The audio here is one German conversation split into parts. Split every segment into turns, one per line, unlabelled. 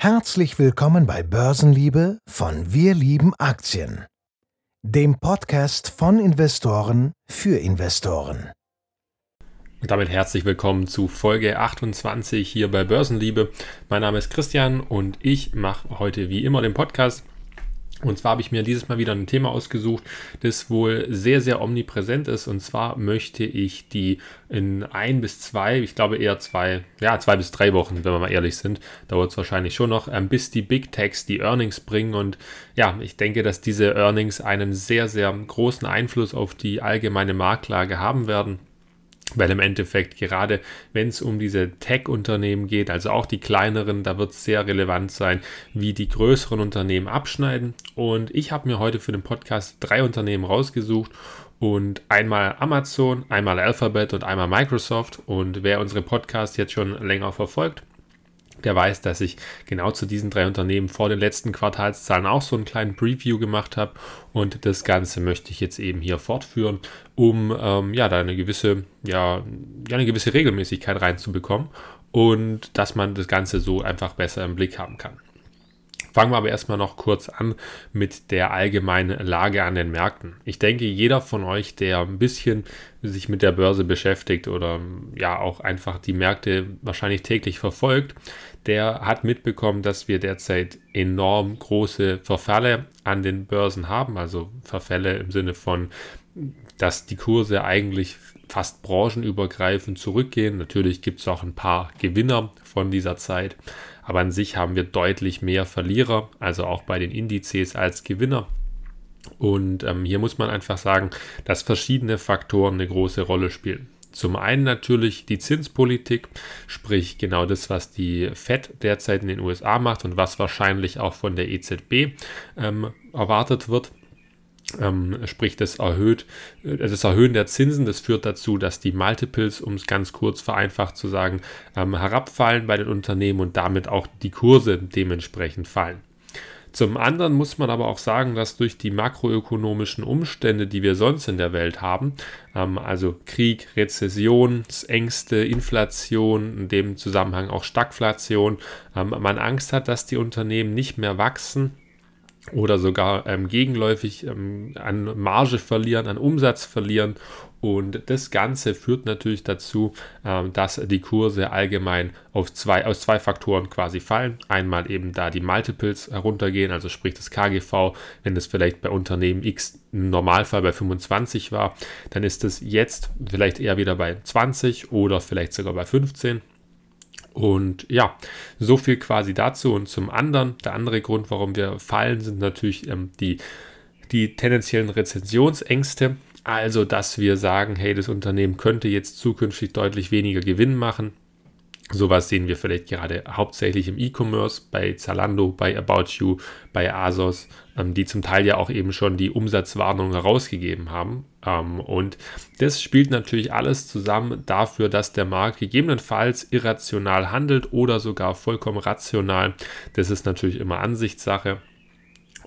Herzlich willkommen bei Börsenliebe von Wir lieben Aktien, dem Podcast von Investoren für Investoren.
Und damit herzlich willkommen zu Folge 28 hier bei Börsenliebe. Mein Name ist Christian und ich mache heute wie immer den Podcast und zwar habe ich mir dieses Mal wieder ein Thema ausgesucht, das wohl sehr, sehr omnipräsent ist. Und zwar möchte ich die in ein bis zwei, ich glaube eher zwei, ja, zwei bis drei Wochen, wenn wir mal ehrlich sind, dauert es wahrscheinlich schon noch, ähm, bis die Big Techs die Earnings bringen. Und ja, ich denke, dass diese Earnings einen sehr, sehr großen Einfluss auf die allgemeine Marktlage haben werden. Weil im Endeffekt, gerade wenn es um diese Tech-Unternehmen geht, also auch die kleineren, da wird es sehr relevant sein, wie die größeren Unternehmen abschneiden. Und ich habe mir heute für den Podcast drei Unternehmen rausgesucht und einmal Amazon, einmal Alphabet und einmal Microsoft. Und wer unsere Podcasts jetzt schon länger verfolgt, der weiß, dass ich genau zu diesen drei Unternehmen vor den letzten Quartalszahlen auch so einen kleinen Preview gemacht habe. Und das Ganze möchte ich jetzt eben hier fortführen, um ähm, ja, da eine gewisse, ja, eine gewisse Regelmäßigkeit reinzubekommen und dass man das Ganze so einfach besser im Blick haben kann. Fangen wir aber erstmal noch kurz an mit der allgemeinen Lage an den Märkten. Ich denke, jeder von euch, der ein bisschen sich mit der Börse beschäftigt oder ja auch einfach die Märkte wahrscheinlich täglich verfolgt, der hat mitbekommen, dass wir derzeit enorm große Verfälle an den Börsen haben. Also Verfälle im Sinne von, dass die Kurse eigentlich fast branchenübergreifend zurückgehen. Natürlich gibt es auch ein paar Gewinner von dieser Zeit. Aber an sich haben wir deutlich mehr Verlierer, also auch bei den Indizes als Gewinner. Und ähm, hier muss man einfach sagen, dass verschiedene Faktoren eine große Rolle spielen. Zum einen natürlich die Zinspolitik, sprich genau das, was die Fed derzeit in den USA macht und was wahrscheinlich auch von der EZB ähm, erwartet wird. Ähm, sprich, das, erhöht, äh, das Erhöhen der Zinsen, das führt dazu, dass die Multiples, um es ganz kurz vereinfacht zu sagen, ähm, herabfallen bei den Unternehmen und damit auch die Kurse dementsprechend fallen. Zum anderen muss man aber auch sagen, dass durch die makroökonomischen Umstände, die wir sonst in der Welt haben, ähm, also Krieg, Rezession, Ängste, Inflation, in dem Zusammenhang auch Stagflation, ähm, man Angst hat, dass die Unternehmen nicht mehr wachsen oder sogar ähm, gegenläufig ähm, an Marge verlieren, an Umsatz verlieren. Und das Ganze führt natürlich dazu, ähm, dass die Kurse allgemein auf zwei, aus zwei Faktoren quasi fallen. Einmal eben da die Multiples heruntergehen, also sprich das KGV, wenn es vielleicht bei Unternehmen X im Normalfall bei 25 war, dann ist es jetzt vielleicht eher wieder bei 20 oder vielleicht sogar bei 15. Und ja, so viel quasi dazu. Und zum anderen, der andere Grund, warum wir fallen, sind natürlich ähm, die, die tendenziellen Rezensionsängste. Also, dass wir sagen, hey, das Unternehmen könnte jetzt zukünftig deutlich weniger Gewinn machen. Sowas sehen wir vielleicht gerade hauptsächlich im E-Commerce, bei Zalando, bei About You, bei Asos, ähm, die zum Teil ja auch eben schon die Umsatzwarnung herausgegeben haben. Ähm, und das spielt natürlich alles zusammen dafür, dass der Markt gegebenenfalls irrational handelt oder sogar vollkommen rational. Das ist natürlich immer Ansichtssache.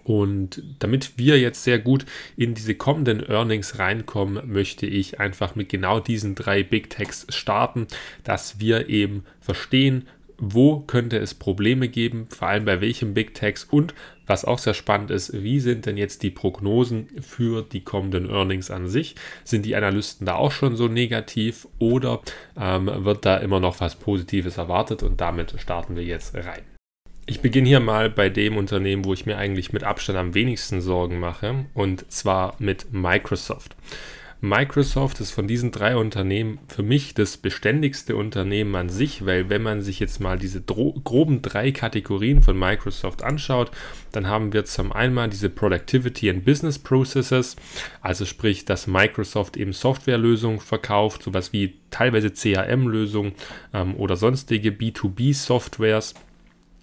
Und damit wir jetzt sehr gut in diese kommenden Earnings reinkommen, möchte ich einfach mit genau diesen drei Big Techs starten, dass wir eben verstehen, wo könnte es Probleme geben, vor allem bei welchen Big Techs und was auch sehr spannend ist, wie sind denn jetzt die Prognosen für die kommenden Earnings an sich? Sind die Analysten da auch schon so negativ oder ähm, wird da immer noch was Positives erwartet? Und damit starten wir jetzt rein. Ich beginne hier mal bei dem Unternehmen, wo ich mir eigentlich mit Abstand am wenigsten Sorgen mache, und zwar mit Microsoft. Microsoft ist von diesen drei Unternehmen für mich das beständigste Unternehmen an sich, weil wenn man sich jetzt mal diese groben drei Kategorien von Microsoft anschaut, dann haben wir zum einen diese Productivity and Business Processes, also sprich, dass Microsoft eben Softwarelösungen verkauft, sowas wie teilweise CRM-Lösungen ähm, oder sonstige B2B-Softwares ähm,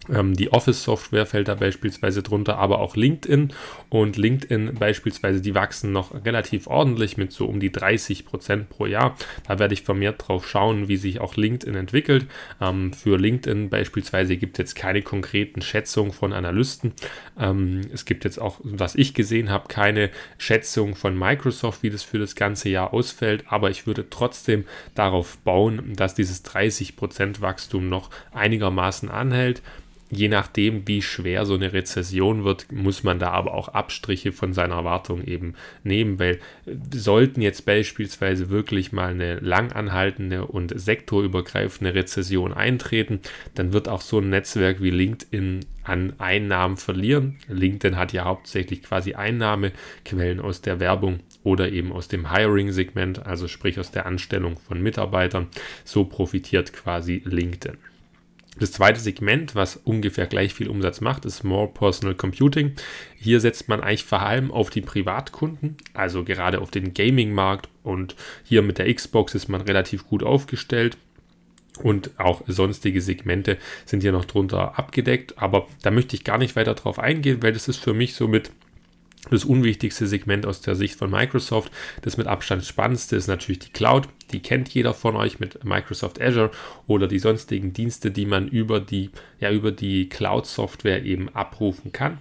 die Office-Software fällt da beispielsweise drunter, aber auch LinkedIn. Und LinkedIn beispielsweise, die wachsen noch relativ ordentlich mit so um die 30 Prozent pro Jahr. Da werde ich vermehrt drauf schauen, wie sich auch LinkedIn entwickelt. Ähm, für LinkedIn beispielsweise gibt es jetzt keine konkreten Schätzungen von Analysten. Ähm, es gibt jetzt auch, was ich gesehen habe, keine Schätzung von Microsoft, wie das für das ganze Jahr ausfällt. Aber ich würde trotzdem darauf bauen, dass dieses 30 Prozent Wachstum noch einigermaßen anhält. Je nachdem, wie schwer so eine Rezession wird, muss man da aber auch Abstriche von seiner Erwartung eben nehmen, weil äh, sollten jetzt beispielsweise wirklich mal eine lang anhaltende und sektorübergreifende Rezession eintreten, dann wird auch so ein Netzwerk wie LinkedIn an Einnahmen verlieren. LinkedIn hat ja hauptsächlich quasi Einnahmequellen aus der Werbung oder eben aus dem Hiring-Segment, also sprich aus der Anstellung von Mitarbeitern. So profitiert quasi LinkedIn. Das zweite Segment, was ungefähr gleich viel Umsatz macht, ist More Personal Computing. Hier setzt man eigentlich vor allem auf die Privatkunden, also gerade auf den Gaming-Markt und hier mit der Xbox ist man relativ gut aufgestellt. Und auch sonstige Segmente sind hier noch drunter abgedeckt, aber da möchte ich gar nicht weiter drauf eingehen, weil das ist für mich somit das unwichtigste Segment aus der Sicht von Microsoft, das mit Abstand spannendste ist natürlich die Cloud. Die kennt jeder von euch mit Microsoft Azure oder die sonstigen Dienste, die man über die, ja, über die Cloud-Software eben abrufen kann.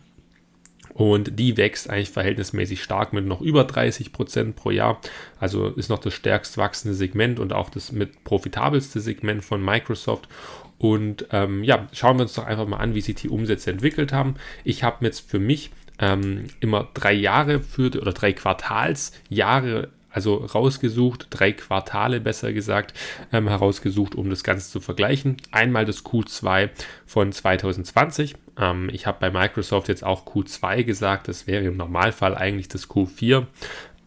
Und die wächst eigentlich verhältnismäßig stark mit noch über 30 Prozent pro Jahr. Also ist noch das stärkst wachsende Segment und auch das mit profitabelste Segment von Microsoft. Und ähm, ja, schauen wir uns doch einfach mal an, wie sich die Umsätze entwickelt haben. Ich habe jetzt für mich ähm, immer drei Jahre für oder drei Quartalsjahre also rausgesucht, drei Quartale besser gesagt, ähm, herausgesucht, um das Ganze zu vergleichen. Einmal das Q2 von 2020. Ähm, ich habe bei Microsoft jetzt auch Q2 gesagt, das wäre im Normalfall eigentlich das Q4.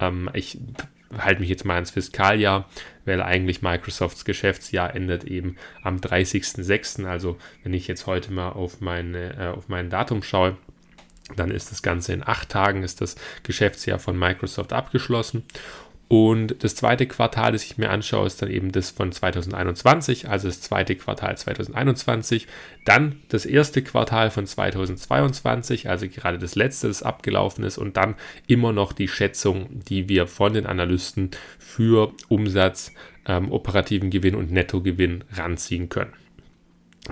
Ähm, ich halte mich jetzt mal ans Fiskaljahr, weil eigentlich Microsofts Geschäftsjahr endet eben am 30.06. Also wenn ich jetzt heute mal auf, meine, äh, auf mein Datum schaue, dann ist das Ganze in acht Tagen, ist das Geschäftsjahr von Microsoft abgeschlossen. Und das zweite Quartal, das ich mir anschaue, ist dann eben das von 2021, also das zweite Quartal 2021. Dann das erste Quartal von 2022, also gerade das letzte, das abgelaufen ist. Und dann immer noch die Schätzung, die wir von den Analysten für Umsatz, ähm, operativen Gewinn und Nettogewinn ranziehen können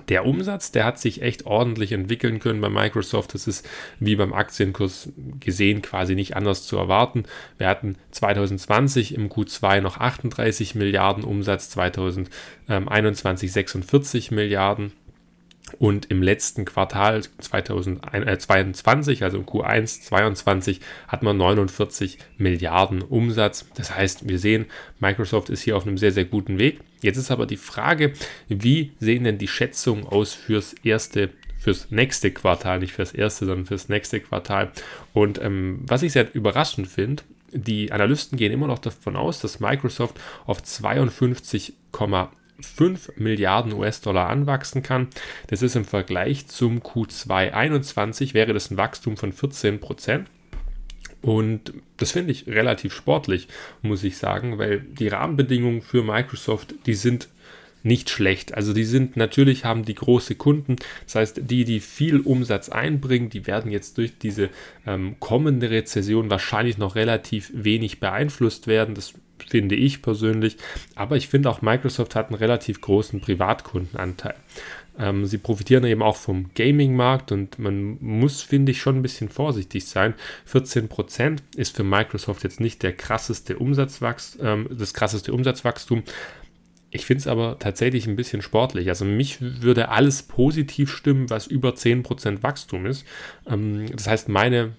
der Umsatz, der hat sich echt ordentlich entwickeln können bei Microsoft. Das ist wie beim Aktienkurs gesehen quasi nicht anders zu erwarten. Wir hatten 2020 im Q2 noch 38 Milliarden Umsatz, 2021 46 Milliarden. Und im letzten Quartal 2022, also im Q1 2022, hat man 49 Milliarden Umsatz. Das heißt, wir sehen, Microsoft ist hier auf einem sehr, sehr guten Weg. Jetzt ist aber die Frage, wie sehen denn die Schätzungen aus fürs erste fürs nächste Quartal, nicht fürs erste, sondern fürs nächste Quartal. Und ähm, was ich sehr überraschend finde, die Analysten gehen immer noch davon aus, dass Microsoft auf 52,5 5 Milliarden US-Dollar anwachsen kann. Das ist im Vergleich zum Q2 21 wäre das ein Wachstum von 14 Prozent. Und das finde ich relativ sportlich, muss ich sagen, weil die Rahmenbedingungen für Microsoft, die sind nicht schlecht. Also die sind natürlich, haben die große Kunden. Das heißt, die, die viel Umsatz einbringen, die werden jetzt durch diese ähm, kommende Rezession wahrscheinlich noch relativ wenig beeinflusst werden. Das finde ich persönlich. Aber ich finde auch Microsoft hat einen relativ großen Privatkundenanteil. Ähm, sie profitieren eben auch vom Gaming-Markt und man muss, finde ich, schon ein bisschen vorsichtig sein. 14% ist für Microsoft jetzt nicht der krasseste Umsatzwachstum, ähm, das krasseste Umsatzwachstum. Ich finde es aber tatsächlich ein bisschen sportlich. Also mich würde alles positiv stimmen, was über 10% Wachstum ist. Ähm, das heißt, meine,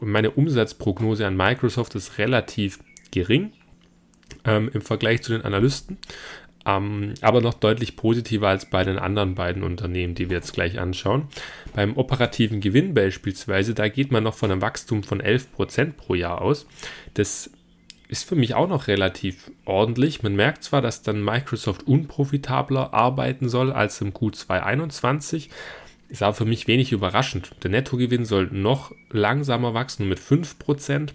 meine Umsatzprognose an Microsoft ist relativ gering ähm, im Vergleich zu den Analysten, ähm, aber noch deutlich positiver als bei den anderen beiden Unternehmen, die wir jetzt gleich anschauen. Beim operativen Gewinn beispielsweise, da geht man noch von einem Wachstum von 11% pro Jahr aus. Das ist für mich auch noch relativ ordentlich. Man merkt zwar, dass dann Microsoft unprofitabler arbeiten soll als im Q2 21, ist aber für mich wenig überraschend. Der Nettogewinn soll noch langsamer wachsen mit 5%.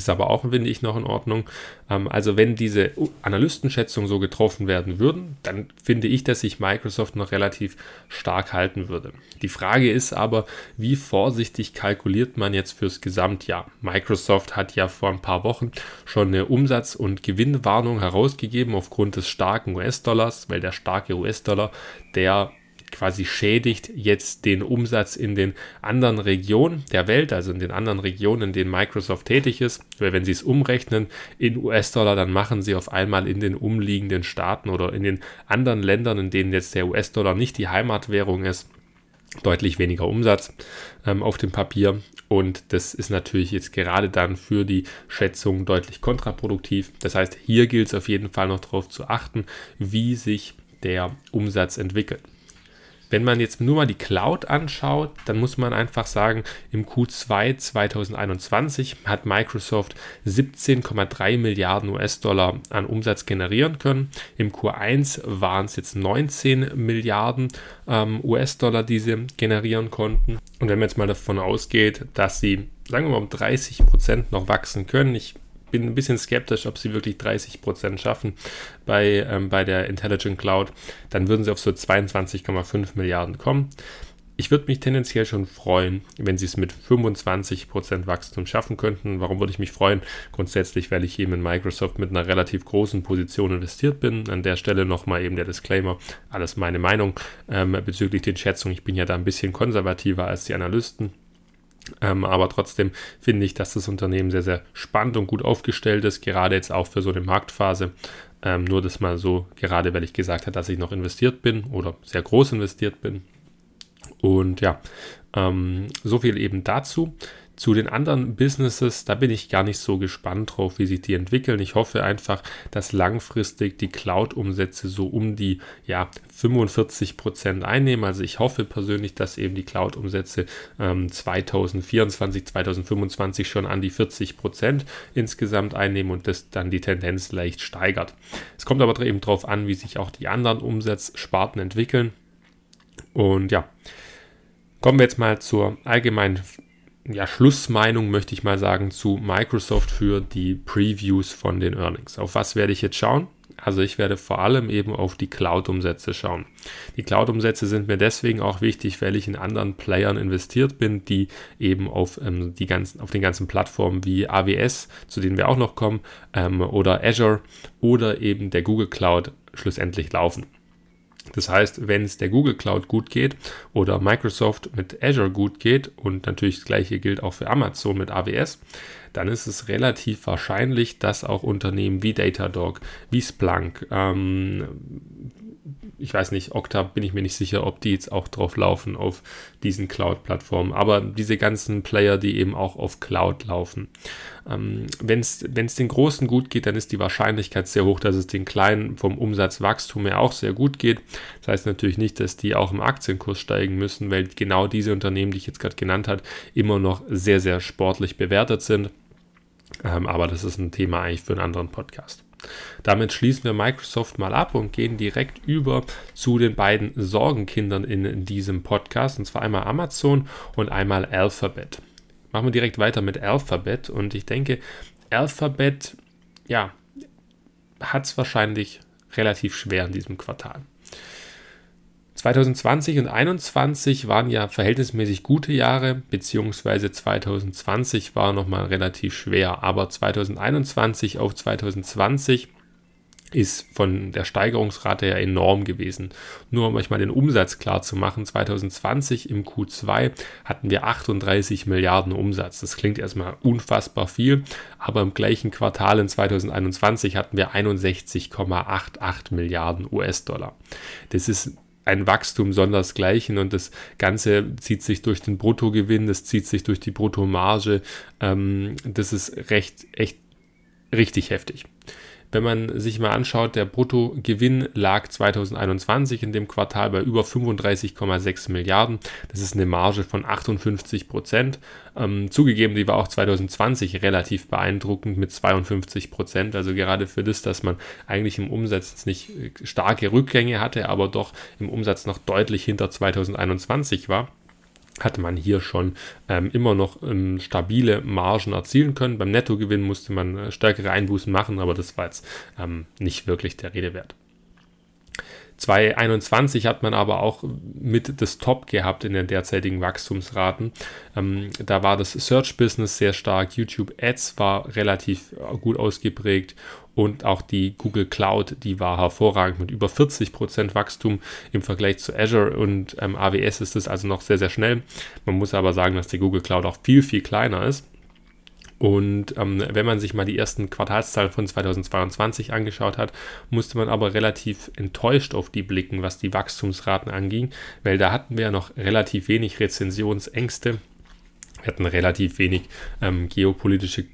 Ist aber auch, finde ich, noch in Ordnung. Ähm, also wenn diese Analystenschätzungen so getroffen werden würden, dann finde ich, dass sich Microsoft noch relativ stark halten würde. Die Frage ist aber, wie vorsichtig kalkuliert man jetzt fürs Gesamtjahr? Microsoft hat ja vor ein paar Wochen schon eine Umsatz- und Gewinnwarnung herausgegeben aufgrund des starken US-Dollars, weil der starke US-Dollar, der quasi schädigt jetzt den Umsatz in den anderen Regionen der Welt, also in den anderen Regionen, in denen Microsoft tätig ist. Weil wenn sie es umrechnen in US-Dollar, dann machen sie auf einmal in den umliegenden Staaten oder in den anderen Ländern, in denen jetzt der US-Dollar nicht die Heimatwährung ist, deutlich weniger Umsatz ähm, auf dem Papier. Und das ist natürlich jetzt gerade dann für die Schätzung deutlich kontraproduktiv. Das heißt, hier gilt es auf jeden Fall noch darauf zu achten, wie sich der Umsatz entwickelt. Wenn man jetzt nur mal die Cloud anschaut, dann muss man einfach sagen, im Q2 2021 hat Microsoft 17,3 Milliarden US-Dollar an Umsatz generieren können. Im Q1 waren es jetzt 19 Milliarden ähm, US-Dollar, die sie generieren konnten. Und wenn man jetzt mal davon ausgeht, dass sie, sagen wir mal, um 30 Prozent noch wachsen können, ich bin ein bisschen skeptisch, ob sie wirklich 30% schaffen bei, ähm, bei der Intelligent Cloud. Dann würden sie auf so 22,5 Milliarden kommen. Ich würde mich tendenziell schon freuen, wenn sie es mit 25% Wachstum schaffen könnten. Warum würde ich mich freuen? Grundsätzlich, weil ich eben in Microsoft mit einer relativ großen Position investiert bin. An der Stelle nochmal eben der Disclaimer, alles meine Meinung ähm, bezüglich den Schätzungen. Ich bin ja da ein bisschen konservativer als die Analysten. Ähm, aber trotzdem finde ich, dass das Unternehmen sehr, sehr spannend und gut aufgestellt ist, gerade jetzt auch für so eine Marktphase. Ähm, nur das mal so, gerade weil ich gesagt habe, dass ich noch investiert bin oder sehr groß investiert bin. Und ja, ähm, so viel eben dazu. Zu den anderen Businesses, da bin ich gar nicht so gespannt drauf, wie sich die entwickeln. Ich hoffe einfach, dass langfristig die Cloud-Umsätze so um die ja, 45 Prozent einnehmen. Also ich hoffe persönlich, dass eben die Cloud-Umsätze ähm, 2024, 2025 schon an die 40 Prozent insgesamt einnehmen und das dann die Tendenz leicht steigert. Es kommt aber eben darauf an, wie sich auch die anderen Umsatzsparten entwickeln. Und ja, kommen wir jetzt mal zur allgemeinen ja, Schlussmeinung, möchte ich mal sagen, zu Microsoft für die Previews von den Earnings. Auf was werde ich jetzt schauen? Also ich werde vor allem eben auf die Cloud-Umsätze schauen. Die Cloud-Umsätze sind mir deswegen auch wichtig, weil ich in anderen Playern investiert bin, die eben auf, ähm, die ganzen, auf den ganzen Plattformen wie AWS, zu denen wir auch noch kommen, ähm, oder Azure oder eben der Google Cloud schlussendlich laufen. Das heißt, wenn es der Google Cloud gut geht oder Microsoft mit Azure gut geht und natürlich das gleiche gilt auch für Amazon mit AWS, dann ist es relativ wahrscheinlich, dass auch Unternehmen wie Datadog, wie Splunk, ähm, ich weiß nicht, Okta bin ich mir nicht sicher, ob die jetzt auch drauf laufen auf diesen Cloud-Plattformen, aber diese ganzen Player, die eben auch auf Cloud laufen. Ähm, Wenn es den Großen gut geht, dann ist die Wahrscheinlichkeit sehr hoch, dass es den Kleinen vom Umsatzwachstum her auch sehr gut geht. Das heißt natürlich nicht, dass die auch im Aktienkurs steigen müssen, weil genau diese Unternehmen, die ich jetzt gerade genannt habe, immer noch sehr, sehr sportlich bewertet sind. Ähm, aber das ist ein Thema eigentlich für einen anderen Podcast. Damit schließen wir Microsoft mal ab und gehen direkt über zu den beiden Sorgenkindern in diesem Podcast, und zwar einmal Amazon und einmal Alphabet. Machen wir direkt weiter mit Alphabet und ich denke, Alphabet, ja, hat es wahrscheinlich relativ schwer in diesem Quartal. 2020 und 2021 waren ja verhältnismäßig gute Jahre, beziehungsweise 2020 war nochmal relativ schwer, aber 2021 auf 2020 ist von der Steigerungsrate her enorm gewesen. Nur um euch mal den Umsatz klar zu machen, 2020 im Q2 hatten wir 38 Milliarden Umsatz. Das klingt erstmal unfassbar viel, aber im gleichen Quartal in 2021 hatten wir 61,88 Milliarden US-Dollar. Das ist ein Wachstum sondersgleichen und das Ganze zieht sich durch den Bruttogewinn, das zieht sich durch die Bruttomarge. Ähm, das ist recht, echt richtig heftig. Wenn man sich mal anschaut, der Bruttogewinn lag 2021 in dem Quartal bei über 35,6 Milliarden. Das ist eine Marge von 58 Prozent. Ähm, zugegeben, die war auch 2020 relativ beeindruckend mit 52 Prozent. Also gerade für das, dass man eigentlich im Umsatz nicht äh, starke Rückgänge hatte, aber doch im Umsatz noch deutlich hinter 2021 war hatte man hier schon ähm, immer noch ähm, stabile Margen erzielen können. Beim Nettogewinn musste man äh, stärkere Einbußen machen, aber das war jetzt ähm, nicht wirklich der Rede wert. 2021 hat man aber auch mit das Top gehabt in den derzeitigen Wachstumsraten. Ähm, da war das Search-Business sehr stark, YouTube Ads war relativ äh, gut ausgeprägt und auch die Google Cloud, die war hervorragend mit über 40% Wachstum im Vergleich zu Azure und ähm, AWS ist das also noch sehr, sehr schnell. Man muss aber sagen, dass die Google Cloud auch viel, viel kleiner ist. Und ähm, wenn man sich mal die ersten Quartalszahlen von 2022 angeschaut hat, musste man aber relativ enttäuscht auf die blicken, was die Wachstumsraten anging, weil da hatten wir ja noch relativ wenig Rezensionsängste. Wir hatten relativ wenig ähm, geopolitische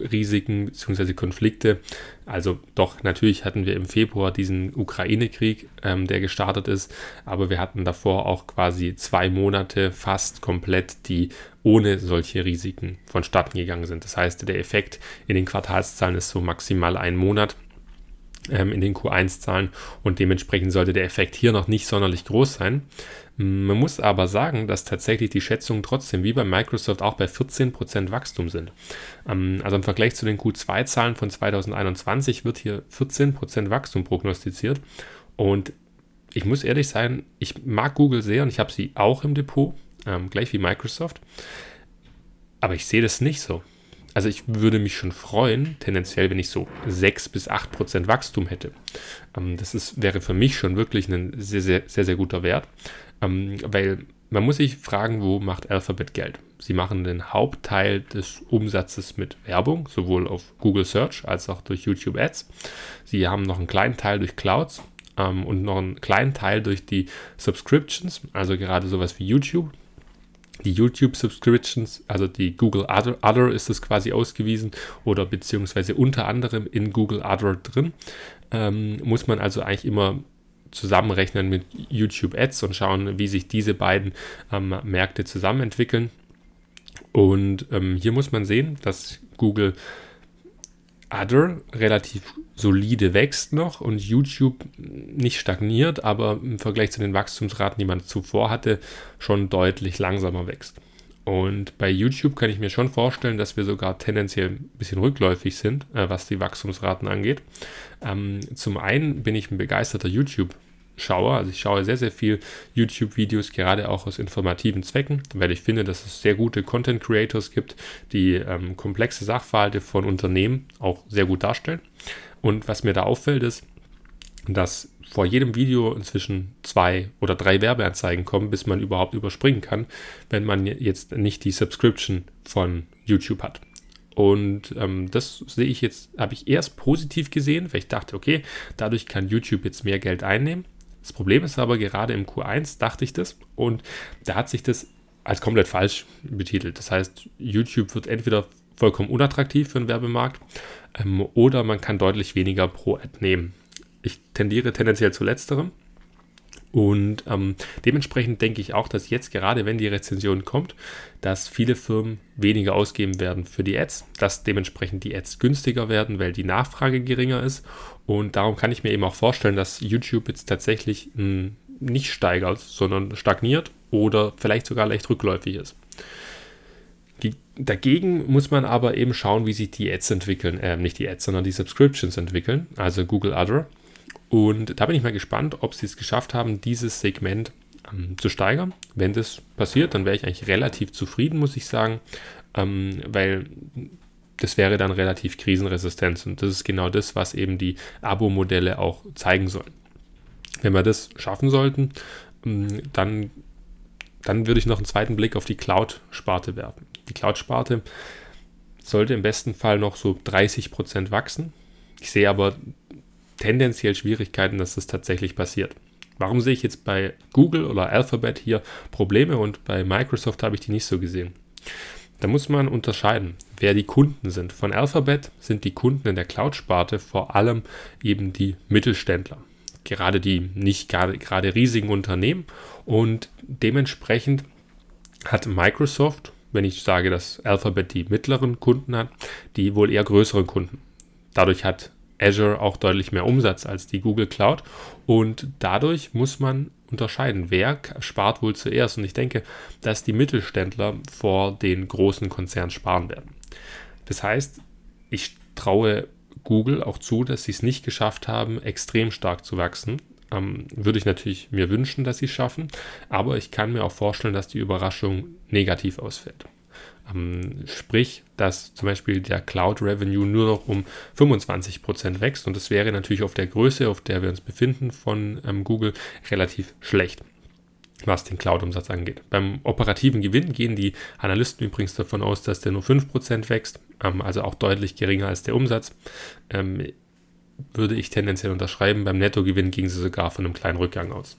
Risiken bzw. Konflikte. Also doch, natürlich hatten wir im Februar diesen Ukraine-Krieg, ähm, der gestartet ist, aber wir hatten davor auch quasi zwei Monate fast komplett, die ohne solche Risiken vonstatten gegangen sind. Das heißt, der Effekt in den Quartalszahlen ist so maximal ein Monat ähm, in den Q1-Zahlen und dementsprechend sollte der Effekt hier noch nicht sonderlich groß sein. Man muss aber sagen, dass tatsächlich die Schätzungen trotzdem wie bei Microsoft auch bei 14% Wachstum sind. Ähm, also im Vergleich zu den Q2-Zahlen von 2021 wird hier 14% Wachstum prognostiziert und ich muss ehrlich sein, ich mag Google sehr und ich habe sie auch im Depot, ähm, gleich wie Microsoft. Aber ich sehe das nicht so. Also ich würde mich schon freuen, tendenziell, wenn ich so 6 bis 8 Prozent Wachstum hätte. Ähm, das ist, wäre für mich schon wirklich ein sehr, sehr, sehr, sehr guter Wert, ähm, weil man muss sich fragen, wo macht Alphabet Geld? Sie machen den Hauptteil des Umsatzes mit Werbung, sowohl auf Google Search als auch durch YouTube Ads. Sie haben noch einen kleinen Teil durch Clouds ähm, und noch einen kleinen Teil durch die Subscriptions, also gerade sowas wie YouTube die YouTube-Subscriptions, also die Google Other, Other ist es quasi ausgewiesen oder beziehungsweise unter anderem in Google Other drin, ähm, muss man also eigentlich immer zusammenrechnen mit YouTube Ads und schauen, wie sich diese beiden ähm, Märkte zusammen entwickeln. Und ähm, hier muss man sehen, dass Google Other relativ solide wächst noch und YouTube nicht stagniert, aber im Vergleich zu den Wachstumsraten, die man zuvor hatte, schon deutlich langsamer wächst. Und bei YouTube kann ich mir schon vorstellen, dass wir sogar tendenziell ein bisschen rückläufig sind, äh, was die Wachstumsraten angeht. Ähm, zum einen bin ich ein begeisterter YouTube schaue. Also ich schaue sehr, sehr viel YouTube-Videos, gerade auch aus informativen Zwecken, weil ich finde, dass es sehr gute Content-Creators gibt, die ähm, komplexe Sachverhalte von Unternehmen auch sehr gut darstellen. Und was mir da auffällt, ist, dass vor jedem Video inzwischen zwei oder drei Werbeanzeigen kommen, bis man überhaupt überspringen kann, wenn man jetzt nicht die Subscription von YouTube hat. Und ähm, das sehe ich jetzt, habe ich erst positiv gesehen, weil ich dachte, okay, dadurch kann YouTube jetzt mehr Geld einnehmen. Das Problem ist aber, gerade im Q1 dachte ich das und da hat sich das als komplett falsch betitelt. Das heißt, YouTube wird entweder vollkommen unattraktiv für den Werbemarkt ähm, oder man kann deutlich weniger pro Ad nehmen. Ich tendiere tendenziell zu letzterem. Und ähm, dementsprechend denke ich auch, dass jetzt gerade, wenn die Rezension kommt, dass viele Firmen weniger ausgeben werden für die Ads, dass dementsprechend die Ads günstiger werden, weil die Nachfrage geringer ist. Und darum kann ich mir eben auch vorstellen, dass YouTube jetzt tatsächlich mh, hm, nicht steigert, sondern stagniert oder vielleicht sogar leicht rückläufig ist. Dagegen muss man aber eben schauen, wie sich die Ads entwickeln, äh, nicht die Ads, sondern die Subscriptions entwickeln, also Google Other. Und da bin ich mal gespannt, ob sie es geschafft haben, dieses Segment ähm, zu steigern. Wenn das passiert, dann wäre ich eigentlich relativ zufrieden, muss ich sagen, ähm, weil das wäre dann relativ krisenresistent. Und das ist genau das, was eben die Abo-Modelle auch zeigen sollen. Wenn wir das schaffen sollten, ähm, dann, dann würde ich noch einen zweiten Blick auf die Cloud-Sparte werfen. Die Cloud-Sparte sollte im besten Fall noch so 30% wachsen. Ich sehe aber tendenziell Schwierigkeiten, dass das tatsächlich passiert. Warum sehe ich jetzt bei Google oder Alphabet hier Probleme und bei Microsoft habe ich die nicht so gesehen? Da muss man unterscheiden, wer die Kunden sind. Von Alphabet sind die Kunden in der Cloud-Sparte vor allem eben die Mittelständler. Gerade die nicht gerade, riesigen Unternehmen. Und dementsprechend hat Microsoft, wenn ich sage, dass Alphabet die mittleren Kunden hat, die wohl eher größeren Kunden. Dadurch hat Azure auch deutlich mehr Umsatz als die Google Cloud. Und dadurch muss man unterscheiden, wer spart wohl zuerst. Und ich denke, dass die Mittelständler vor den großen Konzernen sparen werden. Das heißt, ich traue Google auch zu, dass sie es nicht geschafft haben, extrem stark zu wachsen. Ähm, würde ich natürlich mir wünschen, dass sie es schaffen, aber ich kann mir auch vorstellen, dass die Überraschung negativ ausfällt. Ähm, sprich, dass zum Beispiel der Cloud Revenue nur noch um 25% wächst und das wäre natürlich auf der Größe, auf der wir uns befinden von ähm, Google, relativ schlecht. was den Cloud-Umsatz angeht. Beim operativen Gewinn gehen die Analysten übrigens davon aus, dass der nur 5% wächst, ähm, also auch deutlich geringer als der Umsatz. Ähm, würde ich tendenziell unterschreiben. Beim Nettogewinn ging sie sogar von einem kleinen Rückgang aus.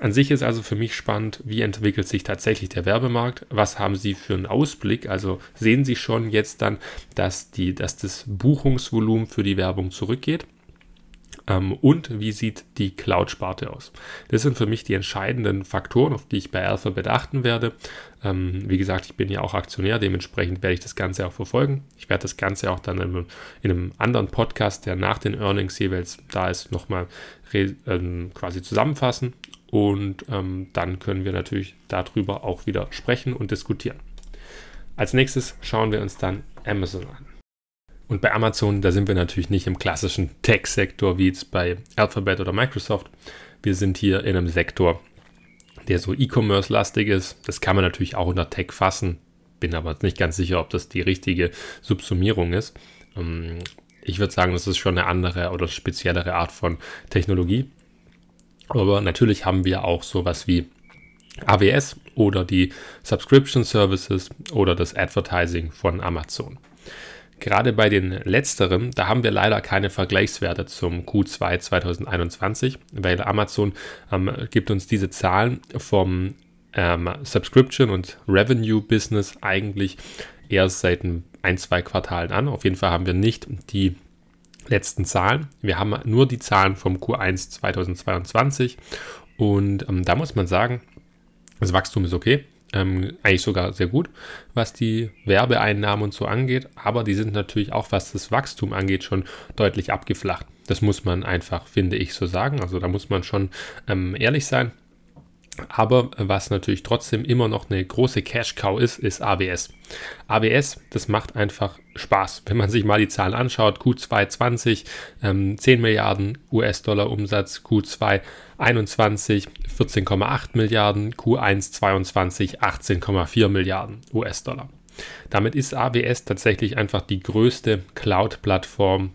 An sich ist also für mich spannend, wie entwickelt sich tatsächlich der Werbemarkt? Was haben Sie für einen Ausblick? Also sehen Sie schon jetzt dann, dass, die, dass das Buchungsvolumen für die Werbung zurückgeht? Ähm, und wie sieht die Cloud-Sparte aus? Das sind für mich die entscheidenden Faktoren, auf die ich bei Alphabet achten werde. Ähm, wie gesagt, ich bin ja auch Aktionär, dementsprechend werde ich das Ganze auch verfolgen. Ich werde das Ganze auch dann in, in einem anderen Podcast, der nach den Earnings jeweils da ist, nochmal ähm, quasi zusammenfassen. Und ähm, dann können wir natürlich darüber auch wieder sprechen und diskutieren. Als nächstes schauen wir uns dann Amazon an. Und bei Amazon, da sind wir natürlich nicht im klassischen Tech-Sektor wie jetzt bei Alphabet oder Microsoft. Wir sind hier in einem Sektor, der so E-Commerce-lastig ist. Das kann man natürlich auch unter Tech fassen. Bin aber nicht ganz sicher, ob das die richtige Subsumierung ist. Ähm, ich würde sagen, das ist schon eine andere oder speziellere Art von Technologie. Aber natürlich haben wir auch sowas wie AWS oder die Subscription Services oder das Advertising von Amazon. Gerade bei den letzteren, da haben wir leider keine Vergleichswerte zum Q2 2021, weil Amazon ähm, gibt uns diese Zahlen vom ähm, Subscription und Revenue Business eigentlich erst seit ein, zwei Quartalen an. Auf jeden Fall haben wir nicht die letzten Zahlen. Wir haben nur die Zahlen vom Q1 2022 und ähm, da muss man sagen, das Wachstum ist okay ähm, eigentlich sogar sehr gut, was die Werbeeinnahmen und so angeht, aber die sind natürlich auch, was das Wachstum angeht, schon deutlich abgeflacht. Das muss man einfach, finde ich, so sagen. Also da muss man schon ähm, ehrlich sein. Aber was natürlich trotzdem immer noch eine große Cash-Cow ist, ist AWS. AWS, das macht einfach Spaß. Wenn man sich mal die Zahlen anschaut, Q2 20, ähm, 10 Milliarden US-Dollar Umsatz, Q2 21 14,8 Milliarden, Q1 22 18,4 Milliarden US-Dollar. Damit ist AWS tatsächlich einfach die größte Cloud-Plattform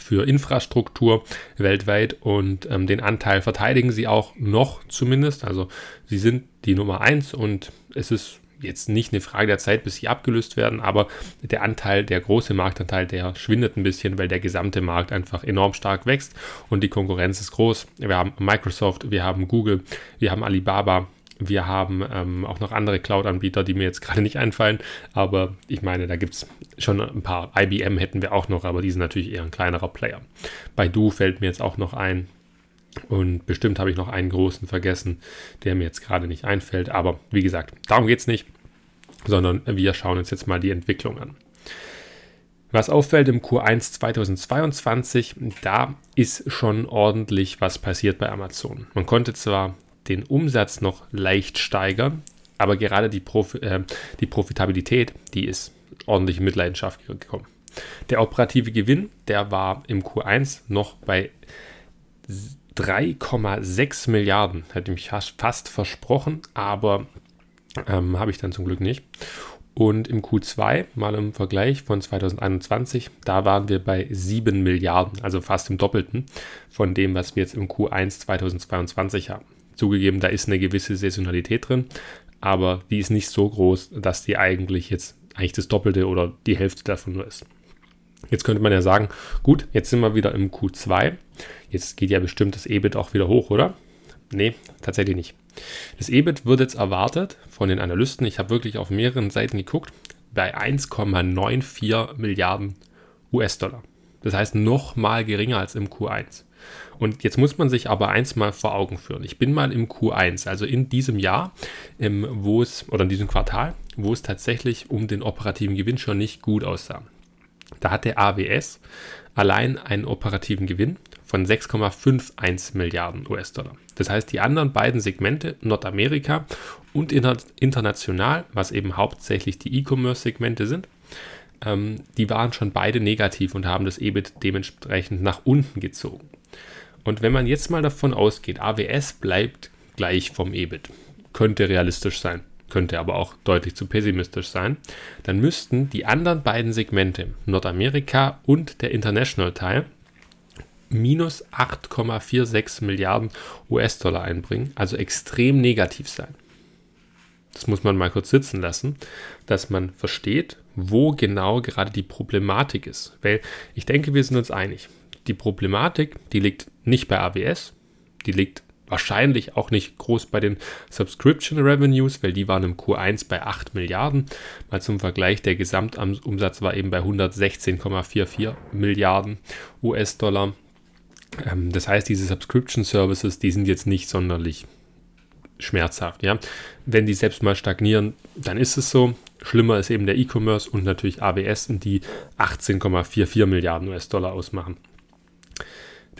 für Infrastruktur weltweit und ähm, den Anteil verteidigen sie auch noch zumindest. Also sie sind die Nummer 1 und es ist jetzt nicht eine Frage der Zeit, bis sie abgelöst werden, aber der Anteil, der große Marktanteil, der schwindet ein bisschen, weil der gesamte Markt einfach enorm stark wächst und die Konkurrenz ist groß. Wir haben Microsoft, wir haben Google, wir haben Alibaba, wir haben ähm, auch noch andere Cloud-Anbieter, die mir jetzt gerade nicht einfallen, aber ich meine, da gibt es schon ein paar. IBM hätten wir auch noch, aber die sind natürlich eher ein kleinerer Player. Bei Du fällt mir jetzt auch noch ein, und bestimmt habe ich noch einen großen vergessen, der mir jetzt gerade nicht einfällt. Aber wie gesagt, darum geht es nicht, sondern wir schauen uns jetzt mal die Entwicklung an. Was auffällt im Q1 2022, da ist schon ordentlich was passiert bei Amazon. Man konnte zwar den Umsatz noch leicht steigern, aber gerade die, Profi äh, die Profitabilität, die ist ordentlich in Mitleidenschaft gekommen. Der operative Gewinn, der war im Q1 noch bei 3,6 Milliarden. Hätte mich fast versprochen, aber ähm, habe ich dann zum Glück nicht. Und im Q2, mal im Vergleich von 2021, da waren wir bei 7 Milliarden, also fast im Doppelten von dem, was wir jetzt im Q1 2022 haben. Zugegeben, da ist eine gewisse Saisonalität drin, aber die ist nicht so groß, dass die eigentlich jetzt eigentlich das Doppelte oder die Hälfte davon nur ist. Jetzt könnte man ja sagen, gut, jetzt sind wir wieder im Q2. Jetzt geht ja bestimmt das EBIT auch wieder hoch, oder? Nee, tatsächlich nicht. Das EBIT wird jetzt erwartet von den Analysten, ich habe wirklich auf mehreren Seiten geguckt, bei 1,94 Milliarden US-Dollar. Das heißt nochmal geringer als im Q1. Und jetzt muss man sich aber eins mal vor Augen führen. Ich bin mal im Q1, also in diesem Jahr, wo es, oder in diesem Quartal, wo es tatsächlich um den operativen Gewinn schon nicht gut aussah. Da hatte AWS allein einen operativen Gewinn von 6,51 Milliarden US-Dollar. Das heißt, die anderen beiden Segmente, Nordamerika und international, was eben hauptsächlich die E-Commerce-Segmente sind, ähm, die waren schon beide negativ und haben das EBIT dementsprechend nach unten gezogen. Und wenn man jetzt mal davon ausgeht, AWS bleibt gleich vom EBIT, könnte realistisch sein, könnte aber auch deutlich zu pessimistisch sein, dann müssten die anderen beiden Segmente, Nordamerika und der International Teil, minus 8,46 Milliarden US-Dollar einbringen, also extrem negativ sein. Das muss man mal kurz sitzen lassen, dass man versteht, wo genau gerade die Problematik ist. Weil ich denke, wir sind uns einig. Die Problematik, die liegt nicht bei AWS, die liegt wahrscheinlich auch nicht groß bei den Subscription Revenues, weil die waren im Q1 bei 8 Milliarden. Mal zum Vergleich, der Gesamtumsatz war eben bei 116,44 Milliarden US-Dollar. Ähm, das heißt, diese Subscription Services, die sind jetzt nicht sonderlich schmerzhaft. Ja? Wenn die selbst mal stagnieren, dann ist es so. Schlimmer ist eben der E-Commerce und natürlich AWS, die 18,44 Milliarden US-Dollar ausmachen.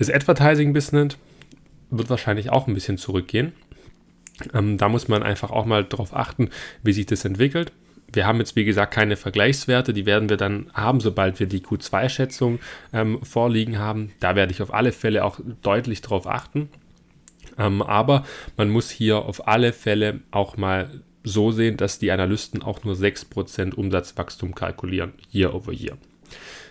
Das Advertising-Business wird wahrscheinlich auch ein bisschen zurückgehen. Ähm, da muss man einfach auch mal darauf achten, wie sich das entwickelt. Wir haben jetzt, wie gesagt, keine Vergleichswerte. Die werden wir dann haben, sobald wir die Q2-Schätzung ähm, vorliegen haben. Da werde ich auf alle Fälle auch deutlich darauf achten. Ähm, aber man muss hier auf alle Fälle auch mal so sehen, dass die Analysten auch nur 6% Umsatzwachstum kalkulieren, year over year.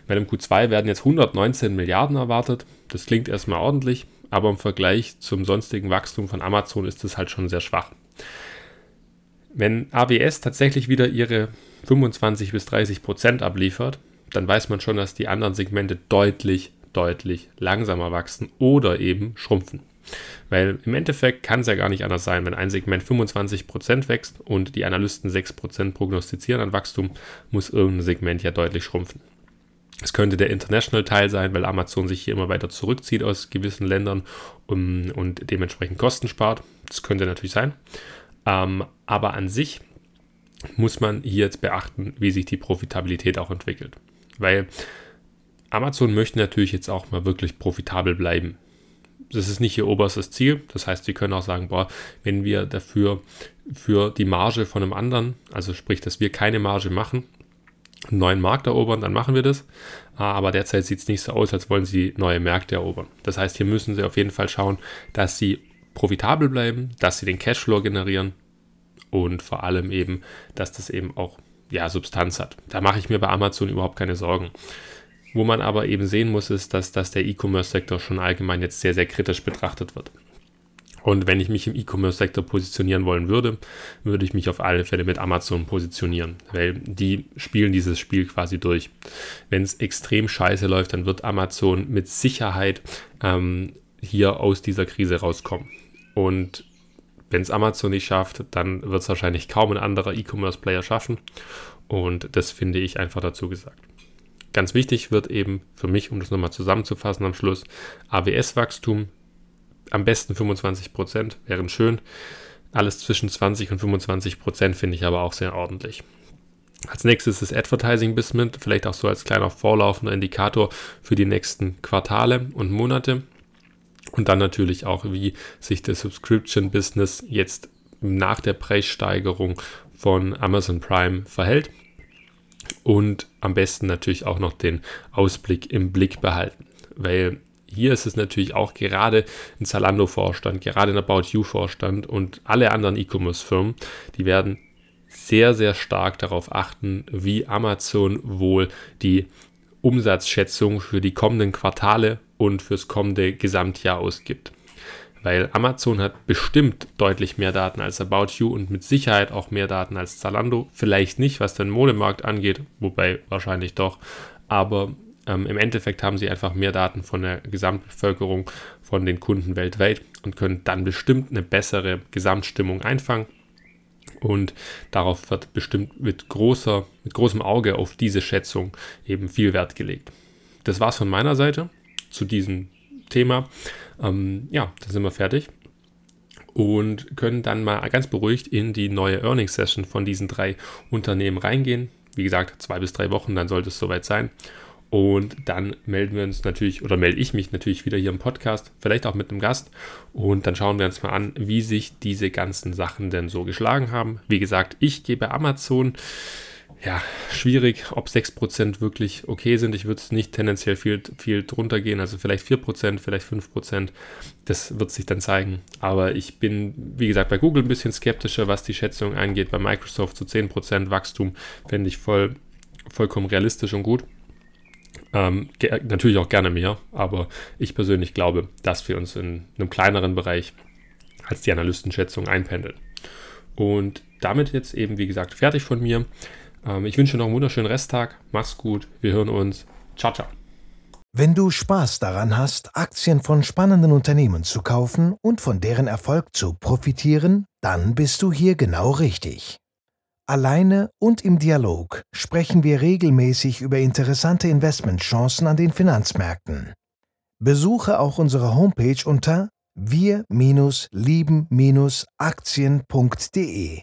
Bei dem Q2 werden jetzt 119 Milliarden erwartet. Das klingt erstmal ordentlich, aber im Vergleich zum sonstigen Wachstum von Amazon ist es halt schon sehr schwach. Wenn AWS tatsächlich wieder ihre 25 bis 30 Prozent abliefert, dann weiß man schon, dass die anderen Segmente deutlich, deutlich langsamer wachsen oder eben schrumpfen. Weil im Endeffekt kann es ja gar nicht anders sein, wenn ein Segment 25% wächst und die Analysten 6% prognostizieren an Wachstum, muss irgendein Segment ja deutlich schrumpfen. Es könnte der International-Teil sein, weil Amazon sich hier immer weiter zurückzieht aus gewissen Ländern um, und dementsprechend Kosten spart. Das könnte natürlich sein. Ähm, aber an sich muss man hier jetzt beachten, wie sich die Profitabilität auch entwickelt. Weil Amazon möchte natürlich jetzt auch mal wirklich profitabel bleiben. Das ist nicht ihr oberstes Ziel. Das heißt, sie können auch sagen, boah, wenn wir dafür für die Marge von einem anderen, also sprich, dass wir keine Marge machen, einen neuen Markt erobern, dann machen wir das. Ah, aber derzeit sieht es nicht so aus, als wollen sie neue Märkte erobern. Das heißt, hier müssen sie auf jeden Fall schauen, dass sie profitabel bleiben, dass sie den Cashflow generieren und vor allem eben, dass das eben auch ja, Substanz hat. Da mache ich mir bei Amazon überhaupt keine Sorgen. Wo man aber eben sehen muss, ist, dass, dass der E-Commerce-Sektor schon allgemein jetzt sehr, sehr kritisch betrachtet wird. Und wenn ich mich im E-Commerce-Sektor positionieren wollen würde, würde ich mich auf alle Fälle mit Amazon positionieren, weil die spielen dieses Spiel quasi durch. Wenn es extrem scheiße läuft, dann wird Amazon mit Sicherheit ähm, hier aus dieser Krise rauskommen. Und wenn es Amazon nicht schafft, dann wird es wahrscheinlich kaum ein anderer E-Commerce-Player schaffen. Und das finde ich einfach dazu gesagt. Ganz wichtig wird eben für mich, um das nochmal zusammenzufassen am Schluss, AWS-Wachstum am besten 25 Prozent wären schön. Alles zwischen 20 und 25 Prozent finde ich aber auch sehr ordentlich. Als nächstes ist Advertising Business, vielleicht auch so als kleiner vorlaufender Indikator für die nächsten Quartale und Monate. Und dann natürlich auch, wie sich das Subscription Business jetzt nach der Preissteigerung von Amazon Prime verhält. Und am besten natürlich auch noch den Ausblick im Blick behalten, weil hier ist es natürlich auch gerade ein Zalando-Vorstand, gerade ein About You-Vorstand und alle anderen E-Commerce-Firmen, die werden sehr, sehr stark darauf achten, wie Amazon wohl die Umsatzschätzung für die kommenden Quartale und fürs kommende Gesamtjahr ausgibt. Weil Amazon hat bestimmt deutlich mehr Daten als About You und mit Sicherheit auch mehr Daten als Zalando. Vielleicht nicht, was den Modemarkt angeht, wobei wahrscheinlich doch. Aber ähm, Im Endeffekt haben sie einfach mehr Daten von der Gesamtbevölkerung, von den Kunden weltweit und können dann bestimmt eine bessere Gesamtstimmung einfangen. Und darauf wird bestimmt mit, großer, mit großem Auge auf diese Schätzung eben viel Wert gelegt. Das war's von meiner Seite zu diesem Thema. Ähm, ja, da sind wir fertig und können dann mal ganz beruhigt in die neue Earnings Session von diesen drei Unternehmen reingehen. Wie gesagt, zwei bis drei Wochen, dann sollte es soweit sein. Und dann melden wir uns natürlich, oder melde ich mich natürlich wieder hier im Podcast, vielleicht auch mit einem Gast. Und dann schauen wir uns mal an, wie sich diese ganzen Sachen denn so geschlagen haben. Wie gesagt, ich gebe Amazon, ja, schwierig, ob 6% wirklich okay sind. Ich würde es nicht tendenziell viel, viel drunter gehen, also vielleicht 4%, vielleicht 5%. Das wird sich dann zeigen. Aber ich bin, wie gesagt, bei Google ein bisschen skeptischer, was die Schätzung angeht. Bei Microsoft zu so 10% Wachstum fände ich voll, vollkommen realistisch und gut. Ähm, natürlich auch gerne mehr, aber ich persönlich glaube, dass wir uns in einem kleineren Bereich als die Analystenschätzung einpendeln. Und damit jetzt eben, wie gesagt, fertig von mir. Ähm, ich wünsche noch einen wunderschönen Resttag. Mach's gut. Wir hören uns. Ciao, ciao.
Wenn du Spaß daran hast, Aktien von spannenden Unternehmen zu kaufen und von deren Erfolg zu profitieren, dann bist du hier genau richtig. Alleine und im Dialog sprechen wir regelmäßig über interessante Investmentchancen an den Finanzmärkten. Besuche auch unsere Homepage unter wir-lieben-aktien.de.